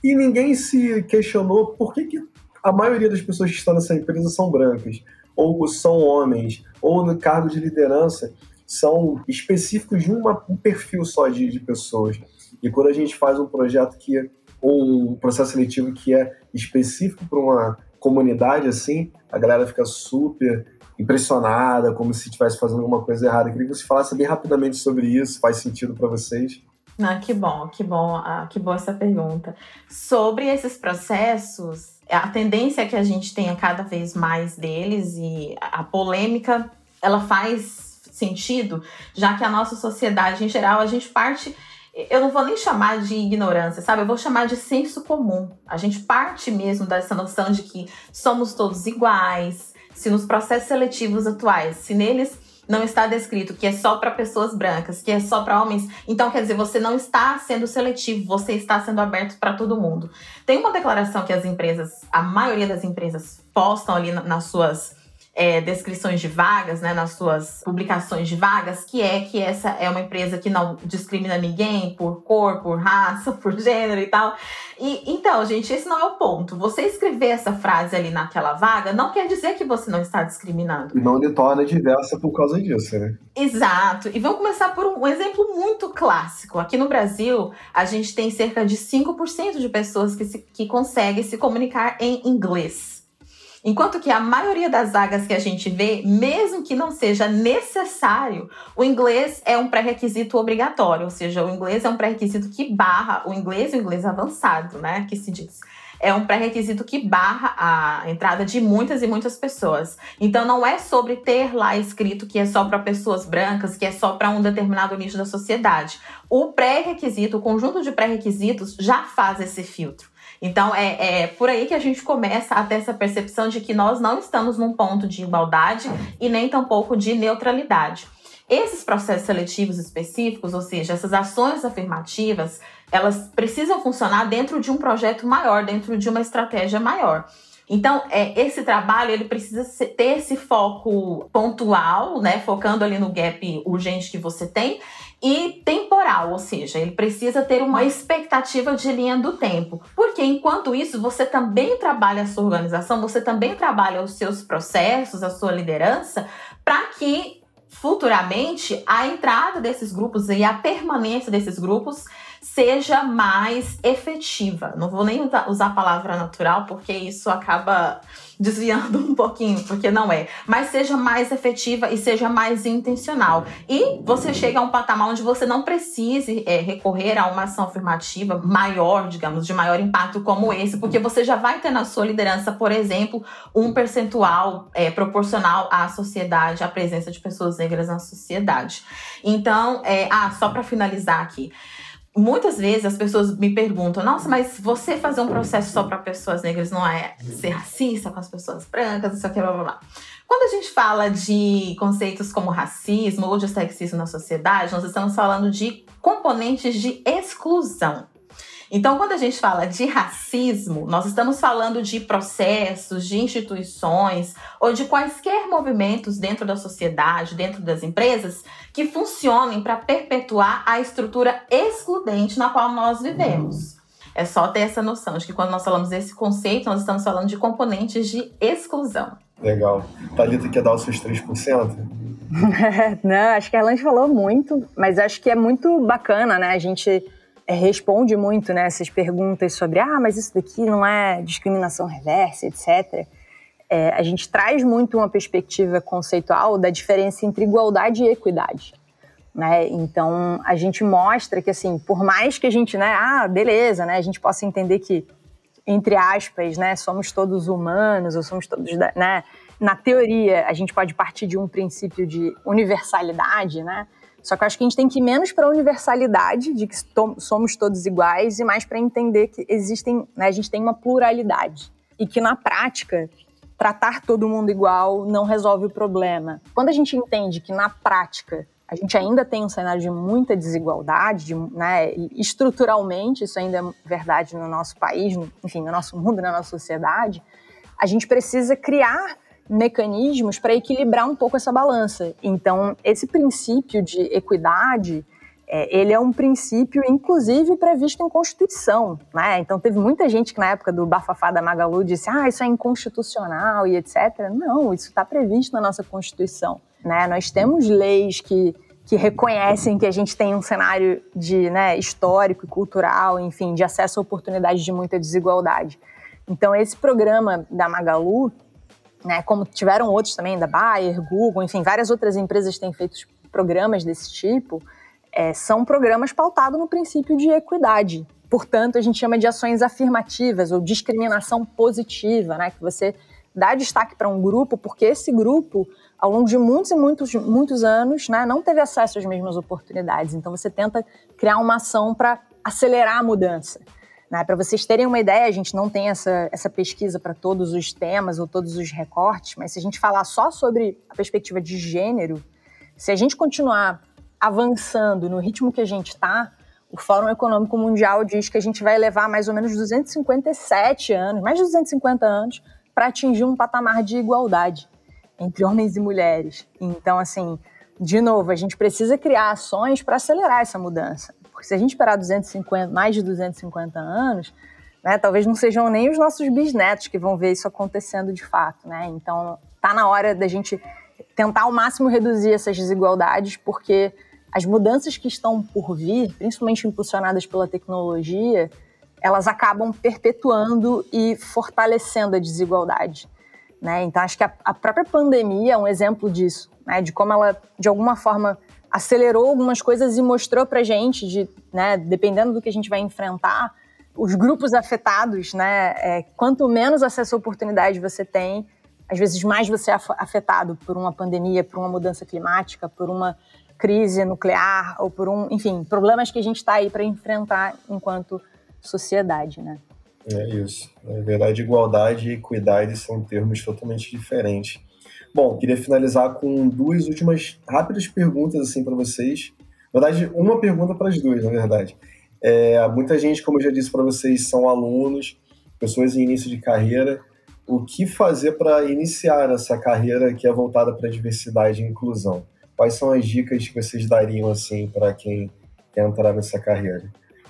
e ninguém se questionou por que, que a maioria das pessoas que estão nessa empresa são brancas, ou são homens, ou no cargo de liderança, são específicos de uma, um perfil só de, de pessoas. E quando a gente faz um projeto que um processo seletivo que é específico para uma comunidade assim, a galera fica super impressionada, como se estivesse fazendo alguma coisa errada. Eu queria que você falasse bem rapidamente sobre isso, faz sentido para vocês? Ah, que bom, que bom, ah, que boa essa pergunta. Sobre esses processos, a tendência é que a gente tenha cada vez mais deles e a polêmica, ela faz sentido, já que a nossa sociedade em geral, a gente parte eu não vou nem chamar de ignorância, sabe? Eu vou chamar de senso comum. A gente parte mesmo dessa noção de que somos todos iguais. Se nos processos seletivos atuais, se neles não está descrito que é só para pessoas brancas, que é só para homens, então quer dizer, você não está sendo seletivo, você está sendo aberto para todo mundo. Tem uma declaração que as empresas, a maioria das empresas postam ali nas suas é, descrições de vagas, né, nas suas publicações de vagas, que é que essa é uma empresa que não discrimina ninguém por cor, por raça, [laughs] por gênero e tal. E então, gente, esse não é o ponto. Você escrever essa frase ali naquela vaga não quer dizer que você não está discriminando. Não lhe torna diversa por causa disso, né? Exato. E vamos começar por um exemplo muito clássico. Aqui no Brasil, a gente tem cerca de 5% de pessoas que, se, que conseguem se comunicar em inglês. Enquanto que a maioria das vagas que a gente vê, mesmo que não seja necessário, o inglês é um pré-requisito obrigatório, ou seja, o inglês é um pré-requisito que barra o inglês, o inglês avançado, né, que se diz. É um pré-requisito que barra a entrada de muitas e muitas pessoas. Então não é sobre ter lá escrito que é só para pessoas brancas, que é só para um determinado nicho da sociedade. O pré-requisito, o conjunto de pré-requisitos já faz esse filtro. Então é, é por aí que a gente começa a ter essa percepção de que nós não estamos num ponto de igualdade e nem tampouco de neutralidade. Esses processos seletivos específicos, ou seja, essas ações afirmativas, elas precisam funcionar dentro de um projeto maior, dentro de uma estratégia maior. Então, é, esse trabalho ele precisa ter esse foco pontual, né, focando ali no gap urgente que você tem, e temporal, ou seja, ele precisa ter uma expectativa de linha do tempo. Porque enquanto isso, você também trabalha a sua organização, você também trabalha os seus processos, a sua liderança, para que futuramente a entrada desses grupos e a permanência desses grupos seja mais efetiva. Não vou nem usar a palavra natural, porque isso acaba desviando um pouquinho, porque não é. Mas seja mais efetiva e seja mais intencional. E você chega a um patamar onde você não precise é, recorrer a uma ação afirmativa maior, digamos, de maior impacto como esse, porque você já vai ter na sua liderança, por exemplo, um percentual é, proporcional à sociedade, à presença de pessoas negras na sociedade. Então, é, ah, só para finalizar aqui muitas vezes as pessoas me perguntam: nossa, mas você fazer um processo só para pessoas negras não é ser racista com as pessoas brancas, isso aqui, blá blá blá. Quando a gente fala de conceitos como racismo ou de sexismo na sociedade, nós estamos falando de componentes de exclusão. Então, quando a gente fala de racismo, nós estamos falando de processos, de instituições ou de quaisquer movimentos dentro da sociedade, dentro das empresas, que funcionem para perpetuar a estrutura excludente na qual nós vivemos. É só ter essa noção de que quando nós falamos desse conceito, nós estamos falando de componentes de exclusão. Legal. Thalita, quer dar os seus 3%? [laughs] Não, acho que a Erland falou muito, mas acho que é muito bacana, né? A gente responde muito né, essas perguntas sobre ah, mas isso daqui não é discriminação reversa, etc. É, a gente traz muito uma perspectiva conceitual da diferença entre igualdade e equidade. Né? Então a gente mostra que assim, por mais que a gente, né, ah, beleza, né, a gente possa entender que entre aspas, né, somos todos humanos ou somos todos, né, na teoria a gente pode partir de um princípio de universalidade, né? Só que eu acho que a gente tem que ir menos para a universalidade, de que somos todos iguais, e mais para entender que existem, né, a gente tem uma pluralidade. E que na prática, tratar todo mundo igual não resolve o problema. Quando a gente entende que na prática a gente ainda tem um cenário de muita desigualdade, de, né, estruturalmente isso ainda é verdade no nosso país, no, enfim, no nosso mundo, na nossa sociedade, a gente precisa criar mecanismos para equilibrar um pouco essa balança. Então, esse princípio de equidade, é, ele é um princípio, inclusive, previsto em Constituição. Né? Então, teve muita gente que, na época do bafafá da Magalu, disse ah, isso é inconstitucional e etc. Não, isso está previsto na nossa Constituição. Né? Nós temos leis que, que reconhecem que a gente tem um cenário de né, histórico e cultural, enfim, de acesso a oportunidades de muita desigualdade. Então, esse programa da Magalu, né, como tiveram outros também, da Bayer, Google, enfim, várias outras empresas têm feito programas desse tipo, é, são programas pautados no princípio de equidade. Portanto, a gente chama de ações afirmativas ou discriminação positiva, né, que você dá destaque para um grupo porque esse grupo, ao longo de muitos e muitos, muitos anos, né, não teve acesso às mesmas oportunidades. Então, você tenta criar uma ação para acelerar a mudança. Né? Para vocês terem uma ideia, a gente não tem essa, essa pesquisa para todos os temas ou todos os recortes, mas se a gente falar só sobre a perspectiva de gênero, se a gente continuar avançando no ritmo que a gente está, o Fórum Econômico Mundial diz que a gente vai levar mais ou menos 257 anos, mais de 250 anos, para atingir um patamar de igualdade entre homens e mulheres. Então, assim, de novo, a gente precisa criar ações para acelerar essa mudança. Se a gente esperar 250, mais de 250 anos, né, talvez não sejam nem os nossos bisnetos que vão ver isso acontecendo de fato. Né? Então, tá na hora da gente tentar ao máximo reduzir essas desigualdades, porque as mudanças que estão por vir, principalmente impulsionadas pela tecnologia, elas acabam perpetuando e fortalecendo a desigualdade. Né? Então, acho que a, a própria pandemia é um exemplo disso, né? de como ela, de alguma forma, acelerou algumas coisas e mostrou para gente, de, né, dependendo do que a gente vai enfrentar, os grupos afetados, né, é, quanto menos acesso à oportunidade você tem, às vezes mais você é afetado por uma pandemia, por uma mudança climática, por uma crise nuclear ou por um, enfim, problemas que a gente está aí para enfrentar enquanto sociedade, né? É isso. Na verdade, igualdade e equidade são termos totalmente diferentes. Bom, queria finalizar com duas últimas rápidas perguntas assim para vocês. Na verdade, uma pergunta para as duas, na verdade. É, muita gente, como eu já disse para vocês, são alunos, pessoas em início de carreira. O que fazer para iniciar essa carreira que é voltada para diversidade e inclusão? Quais são as dicas que vocês dariam assim para quem quer entrar nessa carreira?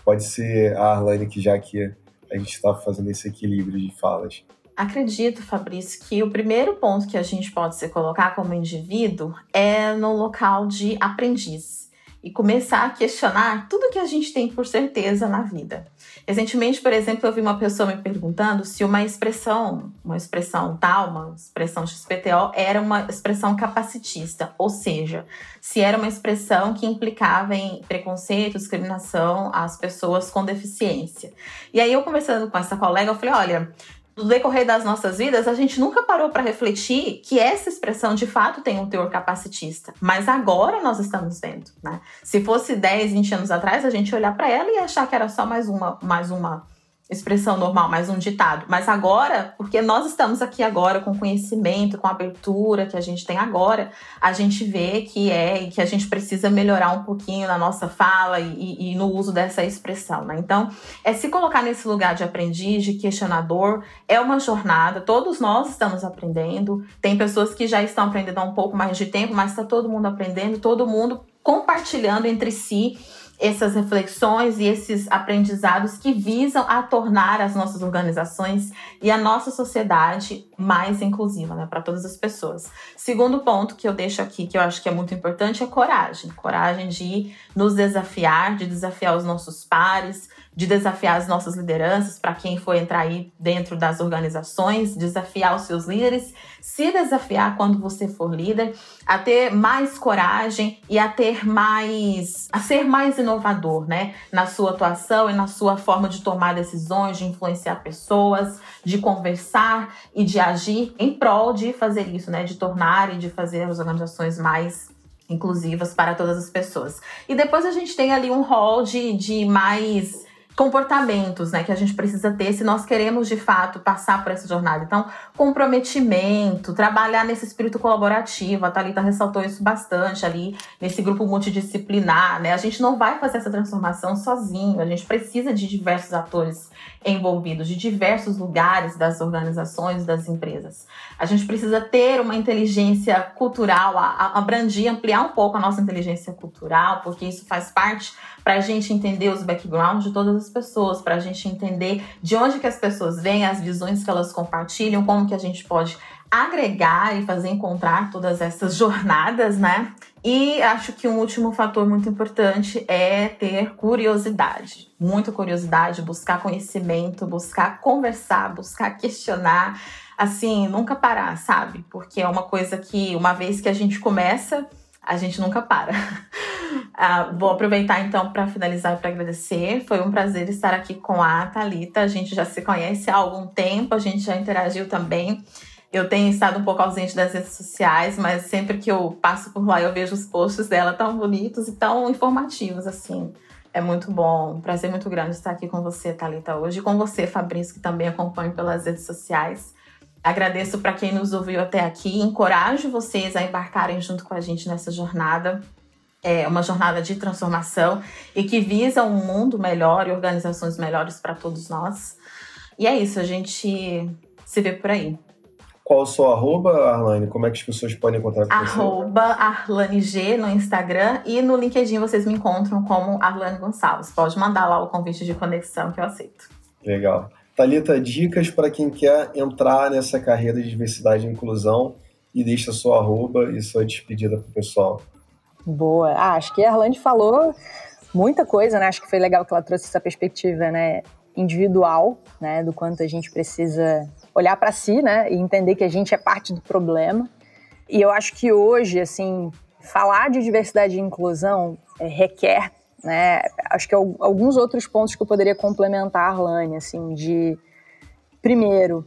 Pode ser a Arlene, que já que a gente está fazendo esse equilíbrio de falas. Acredito, Fabrício, que o primeiro ponto que a gente pode se colocar como indivíduo é no local de aprendiz e começar a questionar tudo que a gente tem por certeza na vida. Recentemente, por exemplo, eu vi uma pessoa me perguntando se uma expressão, uma expressão tal, uma expressão XPTO, era uma expressão capacitista, ou seja, se era uma expressão que implicava em preconceito, discriminação às pessoas com deficiência. E aí eu conversando com essa colega, eu falei, olha, no decorrer das nossas vidas, a gente nunca parou para refletir que essa expressão de fato tem um teor capacitista. Mas agora nós estamos vendo, né? Se fosse 10, 20 anos atrás, a gente olhar para ela e achar que era só mais uma, mais uma expressão normal, mais um ditado. Mas agora, porque nós estamos aqui agora com conhecimento, com abertura que a gente tem agora, a gente vê que é que a gente precisa melhorar um pouquinho na nossa fala e, e no uso dessa expressão, né? Então, é se colocar nesse lugar de aprendiz, de questionador, é uma jornada, todos nós estamos aprendendo. Tem pessoas que já estão aprendendo há um pouco mais de tempo, mas está todo mundo aprendendo, todo mundo compartilhando entre si essas reflexões e esses aprendizados que visam a tornar as nossas organizações e a nossa sociedade mais inclusiva, né, para todas as pessoas. Segundo ponto que eu deixo aqui, que eu acho que é muito importante, é coragem. Coragem de nos desafiar, de desafiar os nossos pares, de desafiar as nossas lideranças, para quem for entrar aí dentro das organizações, desafiar os seus líderes, se desafiar quando você for líder, a ter mais coragem e a ter mais, a ser mais inovador, né, na sua atuação e na sua forma de tomar decisões, de influenciar pessoas, de conversar e de agir em prol de fazer isso, né, de tornar e de fazer as organizações mais inclusivas para todas as pessoas. E depois a gente tem ali um rol de, de mais comportamentos né, que a gente precisa ter se nós queremos de fato passar por essa jornada. Então, comprometimento, trabalhar nesse espírito colaborativo, a Thalita ressaltou isso bastante ali nesse grupo multidisciplinar. Né? A gente não vai fazer essa transformação sozinho, a gente precisa de diversos atores envolvidos, de diversos lugares das organizações, das empresas. A gente precisa ter uma inteligência cultural, abrandir, ampliar um pouco a nossa inteligência cultural, porque isso faz parte para a gente entender os backgrounds de todas as pessoas, para a gente entender de onde que as pessoas vêm, as visões que elas compartilham, como que a gente pode agregar e fazer encontrar todas essas jornadas, né? E acho que um último fator muito importante é ter curiosidade. Muita curiosidade, buscar conhecimento, buscar conversar, buscar questionar. Assim, nunca parar, sabe? Porque é uma coisa que, uma vez que a gente começa, a gente nunca para. [laughs] Ah, vou aproveitar então para finalizar para agradecer. Foi um prazer estar aqui com a Thalita. A gente já se conhece há algum tempo, a gente já interagiu também. Eu tenho estado um pouco ausente das redes sociais, mas sempre que eu passo por lá eu vejo os posts dela tão bonitos e tão informativos assim. É muito bom, um prazer muito grande estar aqui com você, Thalita, hoje, e com você, Fabrício, que também acompanha pelas redes sociais. Agradeço para quem nos ouviu até aqui, encorajo vocês a embarcarem junto com a gente nessa jornada é uma jornada de transformação e que visa um mundo melhor e organizações melhores para todos nós. E é isso, a gente se vê por aí. Qual o seu arroba, Arlane? Como é que as pessoas podem encontrar com você? Arroba Arlane G no Instagram e no LinkedIn vocês me encontram como Arlane Gonçalves. Pode mandar lá o convite de conexão que eu aceito. Legal. Thalita, dicas para quem quer entrar nessa carreira de diversidade e inclusão e deixa sua arroba e sua despedida para o pessoal. Boa. Ah, acho que a Arlande falou muita coisa, né? Acho que foi legal que ela trouxe essa perspectiva, né? Individual, né? Do quanto a gente precisa olhar para si, né? E entender que a gente é parte do problema. E eu acho que hoje, assim, falar de diversidade e inclusão é, requer, né? Acho que alguns outros pontos que eu poderia complementar Arlane, assim, de primeiro,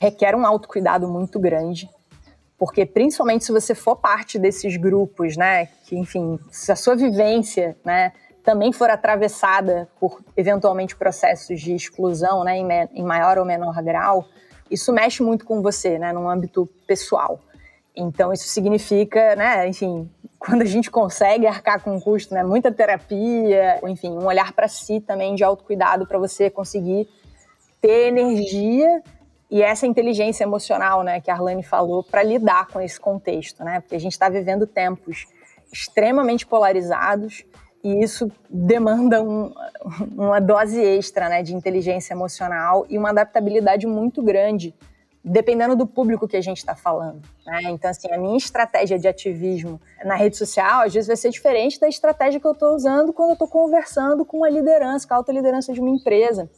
requer um autocuidado muito grande, porque principalmente se você for parte desses grupos, né, que enfim, se a sua vivência, né, também for atravessada por eventualmente processos de exclusão, né, em, em maior ou menor grau, isso mexe muito com você, né, num âmbito pessoal. Então isso significa, né, enfim, [laughs] quando a gente consegue arcar com o custo, né, muita terapia, enfim, um olhar para si também de autocuidado para você conseguir ter energia e essa inteligência emocional, né, que a Arlene falou, para lidar com esse contexto, né, porque a gente está vivendo tempos extremamente polarizados e isso demanda um, [laughs] uma dose extra, né, de inteligência emocional e uma adaptabilidade muito grande, dependendo do público que a gente está falando. Né? Então, assim, a minha estratégia de ativismo na rede social às vezes vai ser diferente da estratégia que eu estou usando quando eu estou conversando com a liderança, com a alta liderança de uma empresa.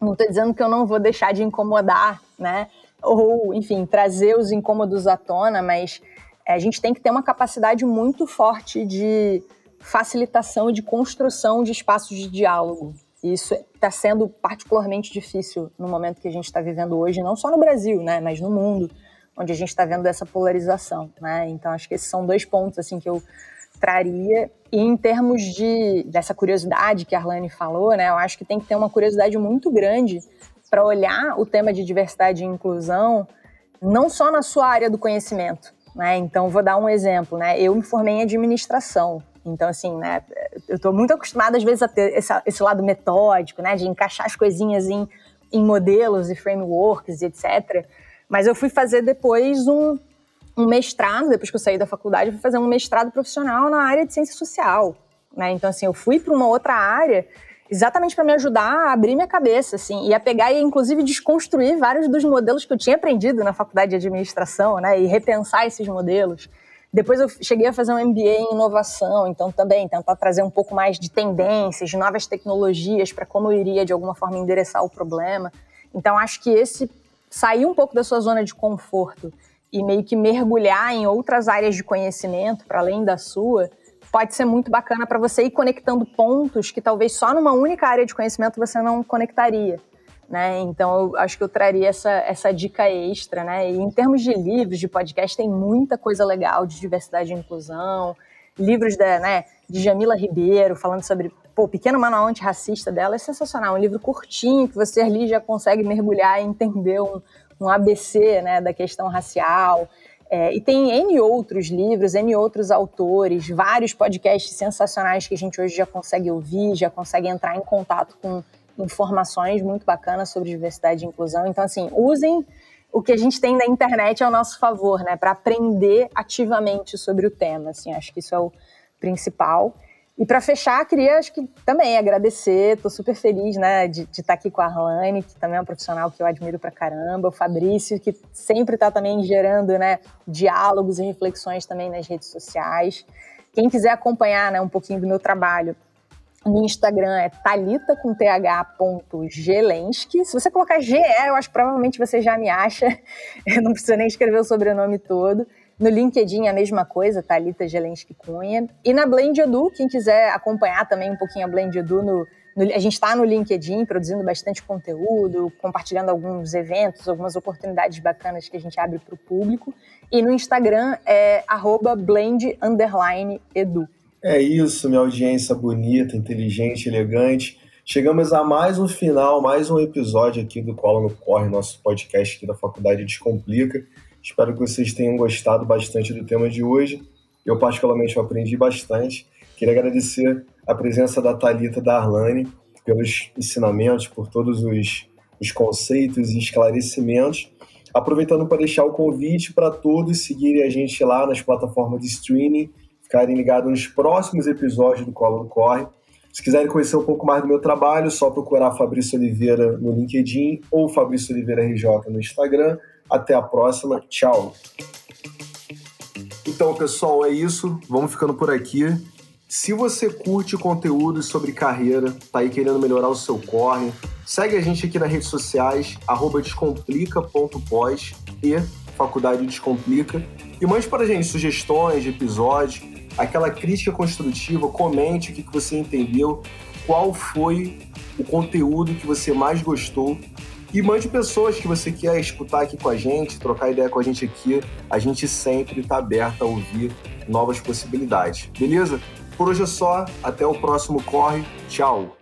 Não estou dizendo que eu não vou deixar de incomodar, né? Ou, enfim, trazer os incômodos à tona, mas é, a gente tem que ter uma capacidade muito forte de facilitação e de construção de espaços de diálogo. Isso está sendo particularmente difícil no momento que a gente está vivendo hoje, não só no Brasil, né, mas no mundo, onde a gente está vendo essa polarização. Né? Então, acho que esses são dois pontos assim que eu traria. E em termos de, dessa curiosidade que a Arlane falou, né, eu acho que tem que ter uma curiosidade muito grande para olhar o tema de diversidade e inclusão não só na sua área do conhecimento. Né? Então, vou dar um exemplo. Né? Eu me formei em administração. Então, assim, né, eu estou muito acostumada, às vezes, a ter esse, esse, lado metódico, né, de encaixar as coisinhas em, em modelos e frameworks, etc. Mas eu fui fazer depois um, um mestrado, depois que eu saí da faculdade, eu fui fazer um mestrado profissional na área de ciência social. Né? Então, assim, eu fui para uma outra área exatamente para me ajudar a abrir minha cabeça, assim, e a pegar e, inclusive, desconstruir vários dos modelos que eu tinha aprendido na faculdade de administração, né? E repensar esses modelos. Depois eu cheguei a fazer um MBA em inovação, então também tentar trazer um pouco mais de tendências, de novas tecnologias para como eu iria, de alguma forma, endereçar o problema. Então, acho que esse sair um pouco da sua zona de conforto e meio que mergulhar em outras áreas de conhecimento para além da sua, pode ser muito bacana para você ir conectando pontos que talvez só numa única área de conhecimento você não conectaria. Né? Então, eu acho que eu traria essa, essa dica extra. Né? E em termos de livros, de podcast, tem muita coisa legal de diversidade e inclusão. livros da, né, de Jamila Ribeiro, falando sobre pô, o Pequeno Manual Antirracista dela é sensacional. Um livro curtinho que você ali já consegue mergulhar e entender um, um ABC né, da questão racial. É, e tem N outros livros, N outros autores, vários podcasts sensacionais que a gente hoje já consegue ouvir, já consegue entrar em contato com informações muito bacanas sobre diversidade e inclusão. Então, assim, usem o que a gente tem na internet ao nosso favor, né, para aprender ativamente sobre o tema. Assim, acho que isso é o principal. E para fechar, queria acho que também agradecer, estou super feliz né, de, estar tá aqui com a Arlane, que também é um profissional que eu admiro pra caramba, o Fabrício, que sempre está também gerando né, diálogos e reflexões também nas redes sociais. Quem quiser acompanhar né, um pouquinho do meu trabalho, no Instagram é talita com th.gelensky. Se você colocar GE, eu acho que provavelmente você já me acha. [laughs] Eu não precisa nem escrever o sobrenome todo. No LinkedIn a mesma coisa, Thalita Gelensky Cunha. E na Blend Edu, quem quiser acompanhar também um pouquinho a Blend Edu, no, no, a gente está no LinkedIn produzindo bastante conteúdo, compartilhando alguns eventos, algumas oportunidades bacanas que a gente abre para o público. E no Instagram é blend_edu. É isso, minha audiência bonita, inteligente, elegante. Chegamos a mais um final, mais um episódio aqui do Cola no Corre, nosso podcast aqui da Faculdade Descomplica. Espero que vocês tenham gostado bastante do tema de hoje. Eu, particularmente, aprendi bastante. Queria agradecer a presença da Talita da Arlane pelos ensinamentos, por todos os, os conceitos e esclarecimentos. Aproveitando para deixar o convite para todos seguirem a gente lá nas plataformas de streaming, ficarem ligados nos próximos episódios do Colo no Corre. Se quiserem conhecer um pouco mais do meu trabalho, só procurar Fabrício Oliveira no LinkedIn ou Fabrício Oliveira RJ no Instagram até a próxima. Tchau. Então, pessoal, é isso. Vamos ficando por aqui. Se você curte conteúdos sobre carreira, tá aí querendo melhorar o seu corre, segue a gente aqui nas redes sociais, descomplica.pós e Faculdade Descomplica. E mande para a gente sugestões de episódios, aquela crítica construtiva, comente o que você entendeu, qual foi o conteúdo que você mais gostou e mande pessoas que você quer escutar aqui com a gente, trocar ideia com a gente aqui. A gente sempre está aberto a ouvir novas possibilidades. Beleza? Por hoje é só. Até o próximo Corre. Tchau.